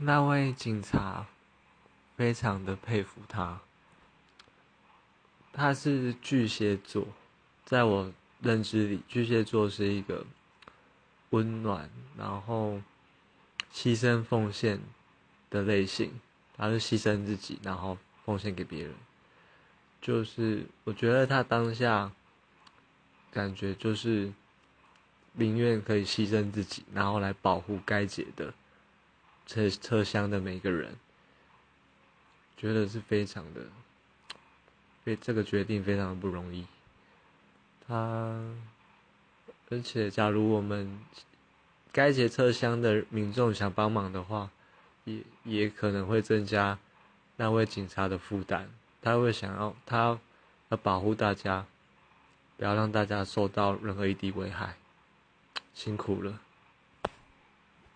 那位警察非常的佩服他。他是巨蟹座，在我认知里，巨蟹座是一个温暖，然后牺牲奉献的类型。他是牺牲自己，然后奉献给别人。就是我觉得他当下感觉就是宁愿可以牺牲自己，然后来保护该解的车车厢的每个人，觉得是非常的。这个决定非常的不容易，他，而且假如我们该节车厢的民众想帮忙的话，也也可能会增加那位警察的负担。他会想要他要保护大家，不要让大家受到任何一滴危害，辛苦了。